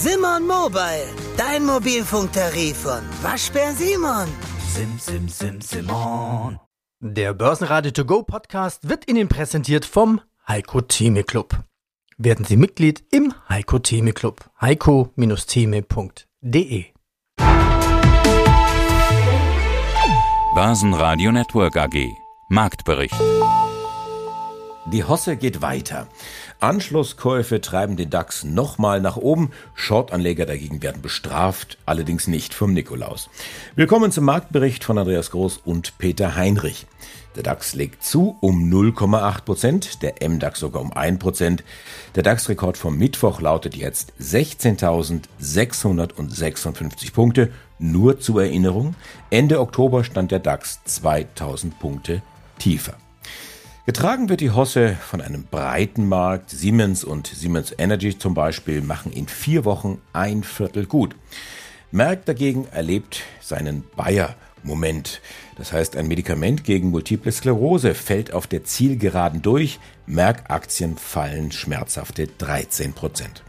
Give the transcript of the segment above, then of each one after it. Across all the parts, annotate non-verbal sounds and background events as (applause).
Simon Mobile, dein Mobilfunktarif von Waschbär Simon. Sim, sim, sim, Simon. Der Börsenradio To Go Podcast wird Ihnen präsentiert vom Heiko Theme Club. Werden Sie Mitglied im Heiko Theme Club. heiko-theme.de Börsenradio Network AG. Marktbericht. Die Hosse geht weiter. Anschlusskäufe treiben den DAX nochmal nach oben. Shortanleger dagegen werden bestraft, allerdings nicht vom Nikolaus. Willkommen zum Marktbericht von Andreas Groß und Peter Heinrich. Der DAX legt zu um 0,8 Prozent, der MDAX sogar um 1 Prozent. Der DAX-Rekord vom Mittwoch lautet jetzt 16.656 Punkte. Nur zur Erinnerung, Ende Oktober stand der DAX 2000 Punkte tiefer. Getragen wird die Hosse von einem breiten Markt. Siemens und Siemens Energy zum Beispiel machen in vier Wochen ein Viertel gut. Merck dagegen erlebt seinen Bayer-Moment. Das heißt, ein Medikament gegen Multiple Sklerose fällt auf der Zielgeraden durch. Merck-Aktien fallen schmerzhafte 13 Prozent.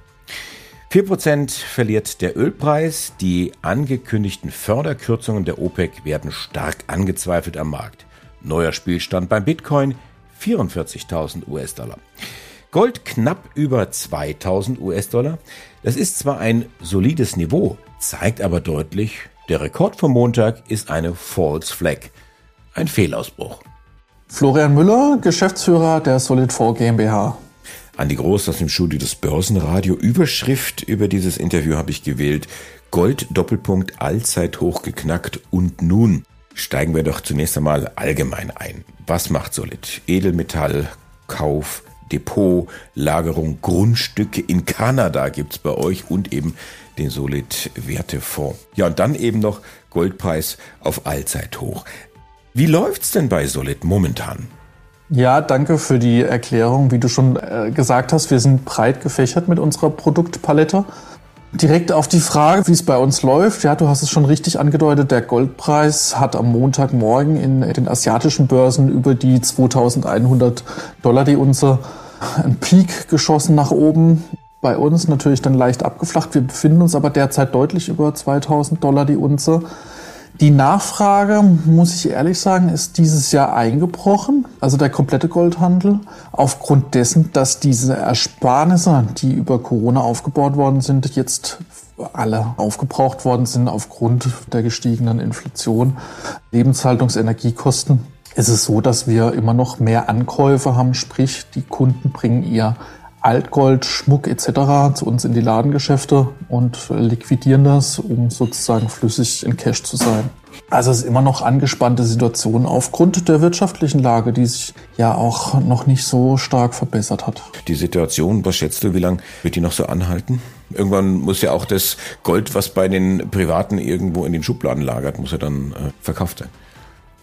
4% verliert der Ölpreis. Die angekündigten Förderkürzungen der OPEC werden stark angezweifelt am Markt. Neuer Spielstand beim Bitcoin 44.000 US-Dollar. Gold knapp über 2000 US-Dollar. Das ist zwar ein solides Niveau, zeigt aber deutlich, der Rekord vom Montag ist eine False Flag, ein Fehlausbruch. Florian Müller, Geschäftsführer der Solid4 GmbH. Andi Groß aus dem Studio des Börsenradio. Überschrift über dieses Interview habe ich gewählt. Gold Doppelpunkt Allzeithoch geknackt und nun steigen wir doch zunächst einmal allgemein ein. Was macht Solid? Edelmetall, Kauf, Depot, Lagerung, Grundstücke in Kanada gibt's bei euch und eben den Solid Wertefonds. Ja, und dann eben noch Goldpreis auf Allzeithoch. Wie läuft's denn bei Solid momentan? Ja, danke für die Erklärung. Wie du schon äh, gesagt hast, wir sind breit gefächert mit unserer Produktpalette. Direkt auf die Frage, wie es bei uns läuft. Ja, du hast es schon richtig angedeutet. Der Goldpreis hat am Montagmorgen in den asiatischen Börsen über die 2100 Dollar die Unze einen Peak geschossen nach oben. Bei uns natürlich dann leicht abgeflacht. Wir befinden uns aber derzeit deutlich über 2000 Dollar die Unze. Die Nachfrage, muss ich ehrlich sagen, ist dieses Jahr eingebrochen, also der komplette Goldhandel, aufgrund dessen, dass diese Ersparnisse, die über Corona aufgebaut worden sind, jetzt alle aufgebraucht worden sind aufgrund der gestiegenen Inflation, Lebenshaltungsenergiekosten. Es ist so, dass wir immer noch mehr Ankäufe haben, sprich die Kunden bringen ihr Altgold, Schmuck etc. zu uns in die Ladengeschäfte und liquidieren das, um sozusagen flüssig in Cash zu sein. Also es ist immer noch angespannte Situation aufgrund der wirtschaftlichen Lage, die sich ja auch noch nicht so stark verbessert hat. Die Situation, was schätzt du, wie lange wird die noch so anhalten? Irgendwann muss ja auch das Gold, was bei den Privaten irgendwo in den Schubladen lagert, muss ja dann äh, verkauft sein.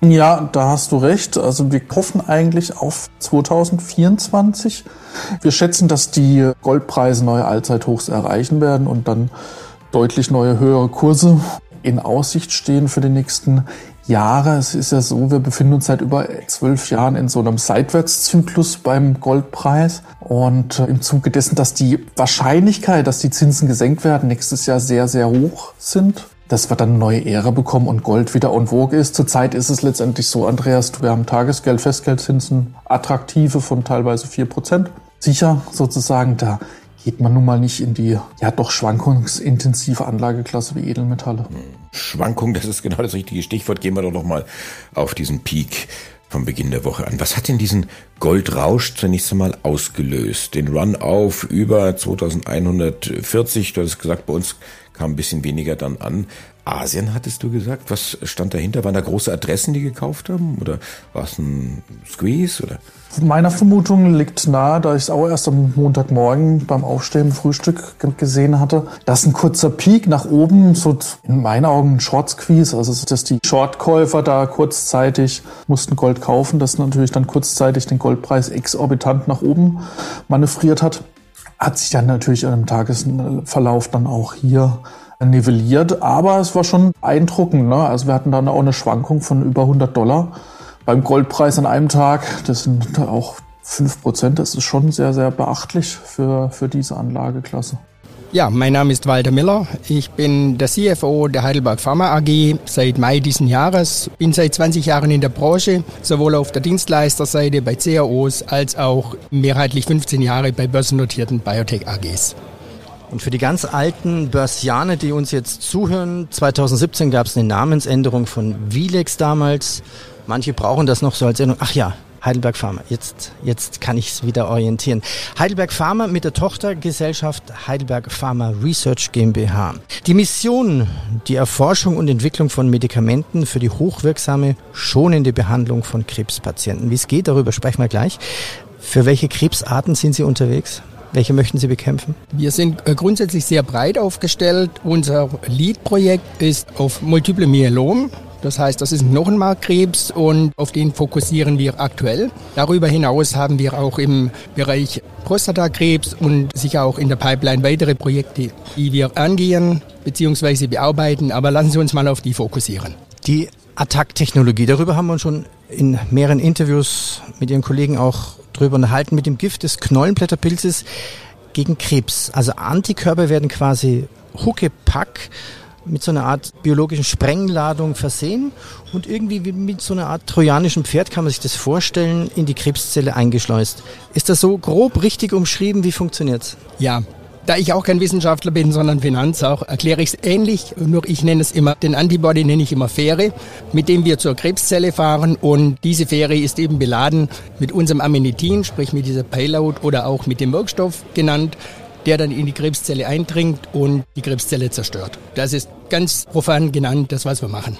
Ja, da hast du recht. Also wir hoffen eigentlich auf 2024. Wir schätzen, dass die Goldpreise neue Allzeithochs erreichen werden und dann deutlich neue höhere Kurse in Aussicht stehen für die nächsten Jahre. Es ist ja so, wir befinden uns seit über zwölf Jahren in so einem Seitwärtszyklus beim Goldpreis. Und im Zuge dessen, dass die Wahrscheinlichkeit, dass die Zinsen gesenkt werden, nächstes Jahr sehr, sehr hoch sind, dass wir dann eine neue Ära bekommen und Gold wieder en vogue ist. Zurzeit ist es letztendlich so, Andreas, wir haben Tagesgeld, Festgeldzinsen, attraktive von teilweise vier Prozent. Sicher sozusagen, da geht man nun mal nicht in die ja doch schwankungsintensive Anlageklasse wie Edelmetalle. Schwankung, das ist genau das richtige Stichwort. Gehen wir doch noch mal auf diesen Peak vom Beginn der Woche an. Was hat denn diesen Goldrausch zunächst einmal ausgelöst? Den Run auf über 2140, du hast gesagt, bei uns kam ein bisschen weniger dann an. Asien hattest du gesagt. Was stand dahinter? Waren da große Adressen, die gekauft haben? Oder war es ein Squeeze? Oder? Meiner Vermutung liegt nahe, da ich es auch erst am Montagmorgen beim Aufstehen Frühstück gesehen hatte, dass ein kurzer Peak nach oben, so in meinen Augen ein Short Squeeze, also dass die Shortkäufer da kurzzeitig mussten Gold kaufen, das natürlich dann kurzzeitig den Goldpreis exorbitant nach oben manövriert hat, hat sich dann natürlich im Tagesverlauf dann auch hier nivelliert, aber es war schon beeindruckend. Ne? Also wir hatten dann auch eine Schwankung von über 100 Dollar beim Goldpreis an einem Tag. Das sind auch 5 Prozent. Das ist schon sehr, sehr beachtlich für, für diese Anlageklasse. Ja, mein Name ist Walter Miller. Ich bin der CFO der Heidelberg Pharma AG seit Mai diesen Jahres. Bin seit 20 Jahren in der Branche, sowohl auf der Dienstleisterseite bei CAOs als auch mehrheitlich 15 Jahre bei börsennotierten Biotech AGs. Und für die ganz alten Börsianer, die uns jetzt zuhören, 2017 gab es eine Namensänderung von Vilex damals. Manche brauchen das noch so als Erinnerung. Ach ja, Heidelberg Pharma. Jetzt, jetzt kann ich es wieder orientieren. Heidelberg Pharma mit der Tochtergesellschaft Heidelberg Pharma Research GmbH. Die Mission, die Erforschung und Entwicklung von Medikamenten für die hochwirksame, schonende Behandlung von Krebspatienten. Wie es geht, darüber sprechen wir gleich. Für welche Krebsarten sind Sie unterwegs? Welche möchten Sie bekämpfen? Wir sind äh, grundsätzlich sehr breit aufgestellt. Unser Lead-Projekt ist auf Multiple Myelom. Das heißt, das ist ein Knochenmarkkrebs und auf den fokussieren wir aktuell. Darüber hinaus haben wir auch im Bereich Prostatakrebs und sicher auch in der Pipeline weitere Projekte, die wir angehen bzw. bearbeiten. Aber lassen Sie uns mal auf die fokussieren. Die Attack-Technologie, darüber haben wir uns schon in mehreren Interviews mit Ihren Kollegen auch drüber unterhalten, mit dem Gift des Knollenblätterpilzes gegen Krebs. Also Antikörper werden quasi huckepack mit so einer Art biologischen Sprengladung versehen und irgendwie mit so einer Art trojanischem Pferd kann man sich das vorstellen, in die Krebszelle eingeschleust. Ist das so grob richtig umschrieben? Wie funktioniert's? Ja, da ich auch kein Wissenschaftler bin, sondern Finanz auch, erkläre ich es ähnlich. Nur ich nenne es immer, den Antibody nenne ich immer Fähre, mit dem wir zur Krebszelle fahren. Und diese Fähre ist eben beladen mit unserem Amenitin, sprich mit dieser Payload oder auch mit dem Wirkstoff genannt, der dann in die Krebszelle eindringt und die Krebszelle zerstört. Das ist ganz profan genannt, das, was wir machen.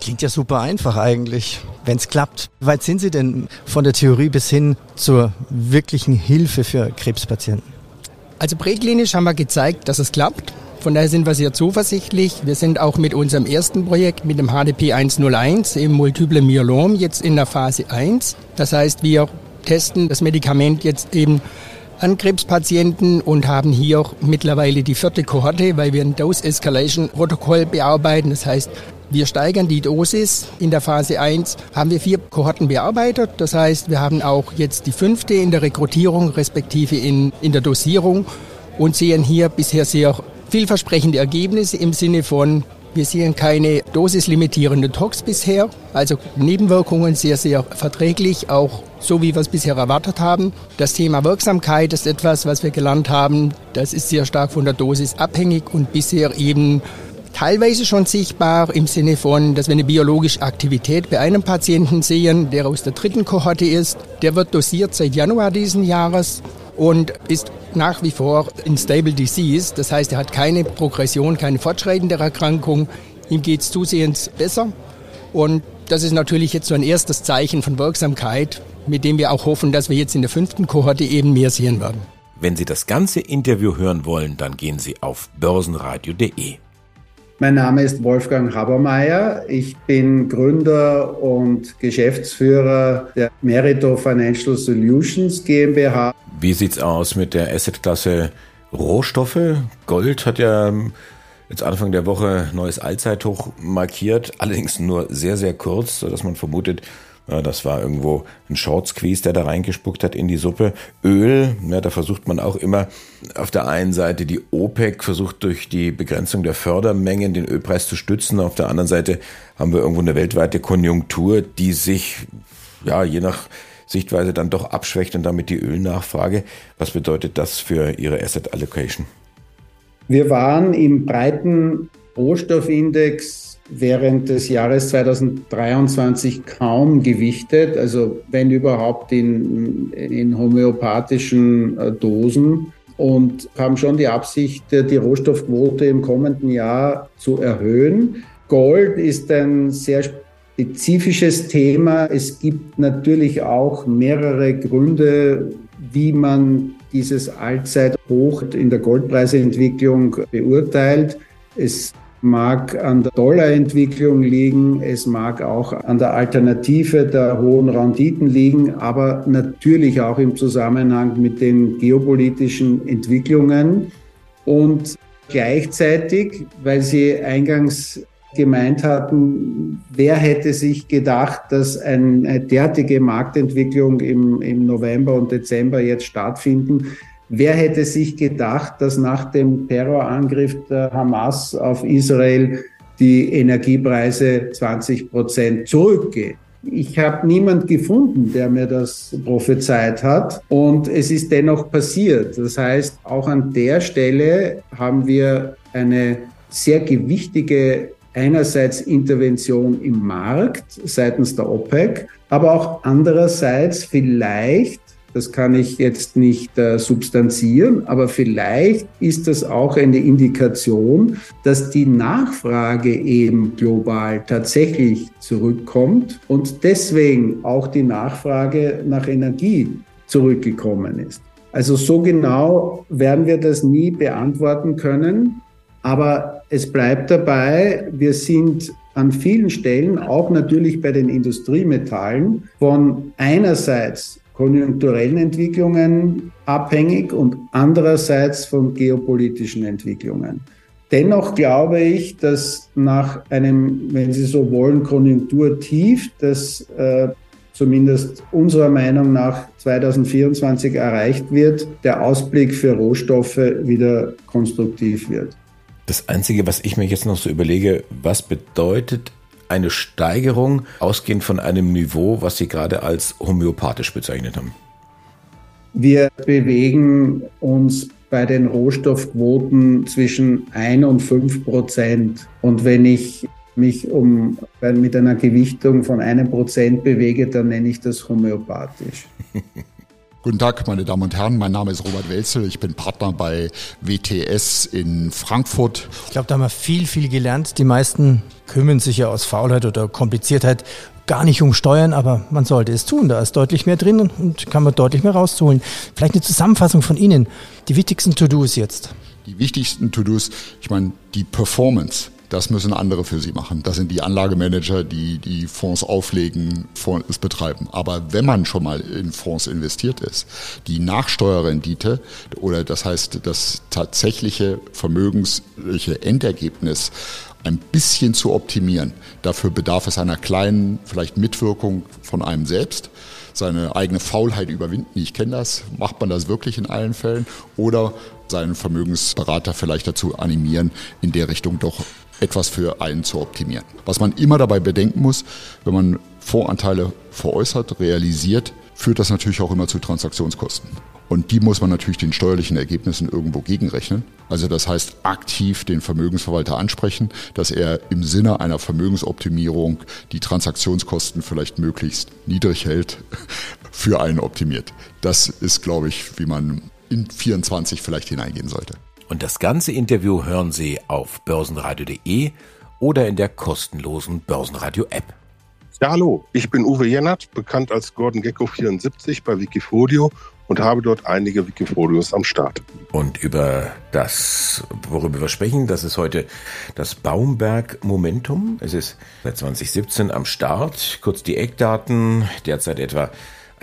Klingt ja super einfach eigentlich, wenn es klappt. Wie weit sind Sie denn von der Theorie bis hin zur wirklichen Hilfe für Krebspatienten? Also präklinisch haben wir gezeigt, dass es klappt. Von daher sind wir sehr zuversichtlich. Wir sind auch mit unserem ersten Projekt, mit dem HDP 101 im Multiple Myelom, jetzt in der Phase 1. Das heißt, wir testen das Medikament jetzt eben an Krebspatienten und haben hier auch mittlerweile die vierte Kohorte, weil wir ein Dose-Escalation-Protokoll bearbeiten. Das heißt, wir steigern die Dosis. In der Phase 1 haben wir vier Kohorten bearbeitet. Das heißt, wir haben auch jetzt die fünfte in der Rekrutierung respektive in, in der Dosierung und sehen hier bisher sehr vielversprechende Ergebnisse im Sinne von wir sehen keine dosislimitierende Tox bisher, also Nebenwirkungen sehr, sehr verträglich, auch so wie wir es bisher erwartet haben. Das Thema Wirksamkeit ist etwas, was wir gelernt haben. Das ist sehr stark von der Dosis abhängig und bisher eben teilweise schon sichtbar im Sinne von, dass wir eine biologische Aktivität bei einem Patienten sehen, der aus der dritten Kohorte ist. Der wird dosiert seit Januar diesen Jahres und ist nach wie vor in Stable Disease. Das heißt, er hat keine Progression, keine fortschreitende Erkrankung. Ihm geht es zusehends besser. Und das ist natürlich jetzt so ein erstes Zeichen von Wirksamkeit, mit dem wir auch hoffen, dass wir jetzt in der fünften Kohorte eben mehr sehen werden. Wenn Sie das ganze Interview hören wollen, dann gehen Sie auf börsenradio.de. Mein Name ist Wolfgang Habermeier. Ich bin Gründer und Geschäftsführer der Merito Financial Solutions GmbH. Wie sieht's aus mit der Assetklasse Rohstoffe? Gold hat ja jetzt Anfang der Woche neues Allzeithoch markiert, allerdings nur sehr, sehr kurz, sodass man vermutet, das war irgendwo ein Short Squeeze, der da reingespuckt hat in die Suppe. Öl, ja, da versucht man auch immer auf der einen Seite die OPEC versucht durch die Begrenzung der Fördermengen den Ölpreis zu stützen. Auf der anderen Seite haben wir irgendwo eine weltweite Konjunktur, die sich, ja, je nach Sichtweise dann doch abschwächt und damit die Ölnachfrage. Was bedeutet das für Ihre Asset Allocation? Wir waren im breiten Rohstoffindex während des Jahres 2023 kaum gewichtet, also wenn überhaupt in, in homöopathischen äh, Dosen und haben schon die Absicht, äh, die Rohstoffquote im kommenden Jahr zu erhöhen. Gold ist ein sehr spezifisches Thema. Es gibt natürlich auch mehrere Gründe, wie man dieses Allzeithoch in der Goldpreisentwicklung beurteilt. Es mag an der Dollarentwicklung liegen, es mag auch an der Alternative der hohen Renditen liegen, aber natürlich auch im Zusammenhang mit den geopolitischen Entwicklungen. Und gleichzeitig, weil Sie eingangs gemeint hatten, wer hätte sich gedacht, dass eine derartige Marktentwicklung im, im November und Dezember jetzt stattfinden, Wer hätte sich gedacht, dass nach dem Terrorangriff der Hamas auf Israel die Energiepreise 20 Prozent zurückgehen? Ich habe niemand gefunden, der mir das prophezeit hat. Und es ist dennoch passiert. Das heißt, auch an der Stelle haben wir eine sehr gewichtige einerseits Intervention im Markt seitens der OPEC, aber auch andererseits vielleicht das kann ich jetzt nicht äh, substanzieren, aber vielleicht ist das auch eine Indikation, dass die Nachfrage eben global tatsächlich zurückkommt und deswegen auch die Nachfrage nach Energie zurückgekommen ist. Also so genau werden wir das nie beantworten können, aber es bleibt dabei, wir sind an vielen Stellen, auch natürlich bei den Industriemetallen, von einerseits konjunkturellen Entwicklungen abhängig und andererseits von geopolitischen Entwicklungen. Dennoch glaube ich, dass nach einem, wenn Sie so wollen, Konjunkturtief, das äh, zumindest unserer Meinung nach 2024 erreicht wird, der Ausblick für Rohstoffe wieder konstruktiv wird. Das Einzige, was ich mir jetzt noch so überlege, was bedeutet eine Steigerung ausgehend von einem Niveau, was Sie gerade als homöopathisch bezeichnet haben? Wir bewegen uns bei den Rohstoffquoten zwischen 1 und 5 Prozent. Und wenn ich mich um, mit einer Gewichtung von einem Prozent bewege, dann nenne ich das homöopathisch. (laughs) Guten Tag, meine Damen und Herren. Mein Name ist Robert Welzel. Ich bin Partner bei WTS in Frankfurt. Ich glaube, da haben wir viel, viel gelernt. Die meisten kümmern sich ja aus Faulheit oder Kompliziertheit gar nicht um Steuern, aber man sollte es tun. Da ist deutlich mehr drin und kann man deutlich mehr rausholen. Vielleicht eine Zusammenfassung von Ihnen. Die wichtigsten To-Dos jetzt. Die wichtigsten To-Dos, ich meine, die Performance. Das müssen andere für sie machen. Das sind die Anlagemanager, die die Fonds auflegen, Fonds betreiben. Aber wenn man schon mal in Fonds investiert ist, die Nachsteuerrendite oder das heißt das tatsächliche vermögensliche Endergebnis ein bisschen zu optimieren. Dafür bedarf es einer kleinen, vielleicht Mitwirkung von einem selbst, seine eigene Faulheit überwinden. Ich kenne das. Macht man das wirklich in allen Fällen? Oder seinen Vermögensberater vielleicht dazu animieren, in der Richtung doch etwas für einen zu optimieren. Was man immer dabei bedenken muss, wenn man Voranteile veräußert, realisiert, führt das natürlich auch immer zu Transaktionskosten. Und die muss man natürlich den steuerlichen Ergebnissen irgendwo gegenrechnen. Also das heißt aktiv den Vermögensverwalter ansprechen, dass er im Sinne einer Vermögensoptimierung die Transaktionskosten vielleicht möglichst niedrig hält, (laughs) für einen optimiert. Das ist, glaube ich, wie man in 24 vielleicht hineingehen sollte. Und das ganze Interview hören Sie auf börsenradio.de oder in der kostenlosen Börsenradio-App. Ja, hallo, ich bin Uwe Jennert, bekannt als Gordon Gecko 74 bei Wikifolio und habe dort einige Wikifolios am Start. Und über das, worüber wir sprechen, das ist heute das Baumberg Momentum. Es ist seit 2017 am Start. Kurz die Eckdaten. Derzeit etwa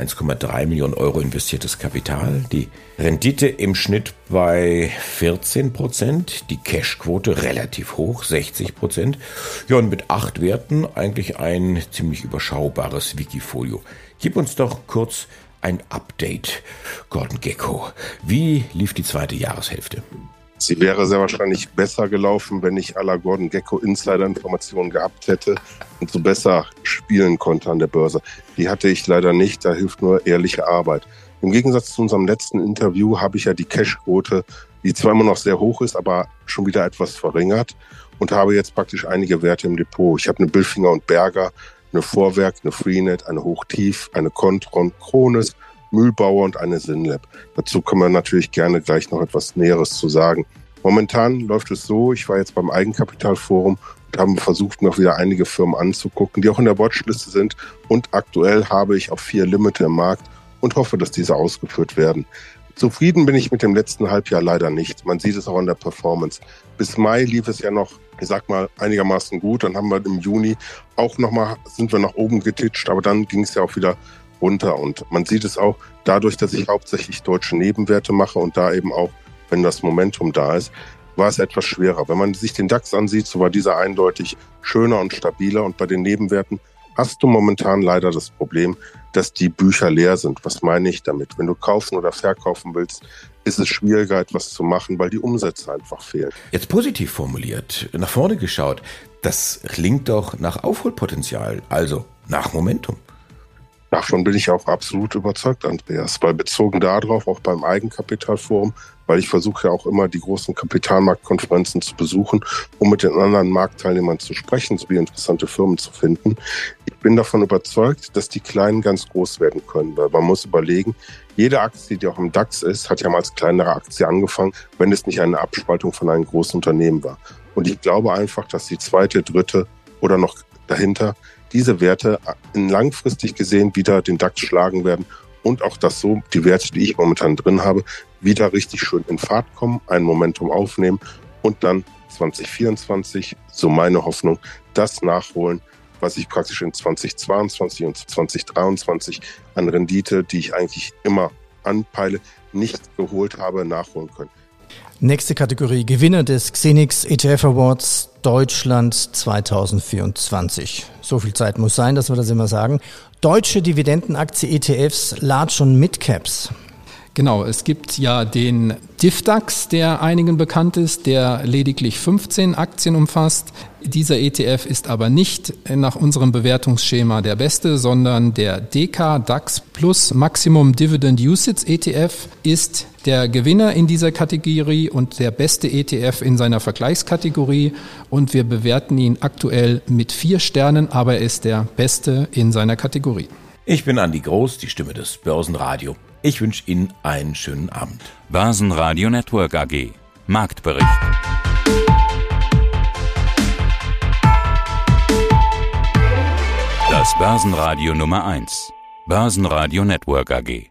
1,3 Millionen Euro investiertes Kapital, die Rendite im Schnitt bei 14 Prozent, die Cashquote relativ hoch, 60 Prozent. Ja, und mit acht Werten eigentlich ein ziemlich überschaubares Wikifolio. Gib uns doch kurz ein Update, Gordon Gecko. Wie lief die zweite Jahreshälfte? Sie wäre sehr wahrscheinlich besser gelaufen, wenn ich aller Gordon Gecko Insider-Informationen gehabt hätte und so besser spielen konnte an der Börse. Die hatte ich leider nicht, da hilft nur ehrliche Arbeit. Im Gegensatz zu unserem letzten Interview habe ich ja die Cash-Quote, die zwar immer noch sehr hoch ist, aber schon wieder etwas verringert und habe jetzt praktisch einige Werte im Depot. Ich habe eine Billfinger und Berger, eine Vorwerk, eine Freenet, eine Hochtief, eine Contron, Krones, Mühlbauer und eine Sinlab. Dazu können wir natürlich gerne gleich noch etwas Näheres zu sagen. Momentan läuft es so, ich war jetzt beim Eigenkapitalforum und habe versucht, mir auch wieder einige Firmen anzugucken, die auch in der Watchliste sind. Und aktuell habe ich auch vier Limite im Markt und hoffe, dass diese ausgeführt werden. Zufrieden bin ich mit dem letzten Halbjahr leider nicht. Man sieht es auch an der Performance. Bis Mai lief es ja noch, ich sag mal, einigermaßen gut. Dann haben wir im Juni auch nochmal, sind wir nach oben getitscht, aber dann ging es ja auch wieder runter. Und man sieht es auch dadurch, dass ich hauptsächlich deutsche Nebenwerte mache und da eben auch, wenn das Momentum da ist, war es etwas schwerer. Wenn man sich den DAX ansieht, so war dieser eindeutig schöner und stabiler. Und bei den Nebenwerten hast du momentan leider das Problem, dass die Bücher leer sind. Was meine ich damit? Wenn du kaufen oder verkaufen willst, ist es schwieriger, etwas zu machen, weil die Umsätze einfach fehlen. Jetzt positiv formuliert, nach vorne geschaut, das klingt doch nach Aufholpotenzial, also nach Momentum. Davon bin ich auch absolut überzeugt, Andreas, weil bezogen darauf, auch beim Eigenkapitalforum, weil ich versuche ja auch immer die großen Kapitalmarktkonferenzen zu besuchen, um mit den anderen Marktteilnehmern zu sprechen, sowie interessante Firmen zu finden. Ich bin davon überzeugt, dass die Kleinen ganz groß werden können, weil man muss überlegen, jede Aktie, die auch im DAX ist, hat ja mal als kleinere Aktie angefangen, wenn es nicht eine Abspaltung von einem großen Unternehmen war. Und ich glaube einfach, dass die zweite, dritte oder noch dahinter diese Werte in langfristig gesehen wieder den DAX schlagen werden und auch, dass so die Werte, die ich momentan drin habe, wieder richtig schön in Fahrt kommen, ein Momentum aufnehmen und dann 2024, so meine Hoffnung, das nachholen, was ich praktisch in 2022 und 2023 an Rendite, die ich eigentlich immer anpeile, nicht geholt habe, nachholen können. Nächste Kategorie, Gewinner des Xenix ETF Awards Deutschland 2024. So viel Zeit muss sein, dass wir das immer sagen. Deutsche Dividendenaktie ETFs, Large und Midcaps. Genau, es gibt ja den DIFDAX, der einigen bekannt ist, der lediglich 15 Aktien umfasst. Dieser ETF ist aber nicht nach unserem Bewertungsschema der beste, sondern der DK DAX Plus Maximum Dividend Usage ETF ist der Gewinner in dieser Kategorie und der beste ETF in seiner Vergleichskategorie und wir bewerten ihn aktuell mit vier Sternen, aber er ist der beste in seiner Kategorie. Ich bin Andi Groß, die Stimme des Börsenradio. Ich wünsche Ihnen einen schönen Abend. Börsenradio Network AG. Marktbericht. Das Börsenradio Nummer 1. Börsenradio Network AG.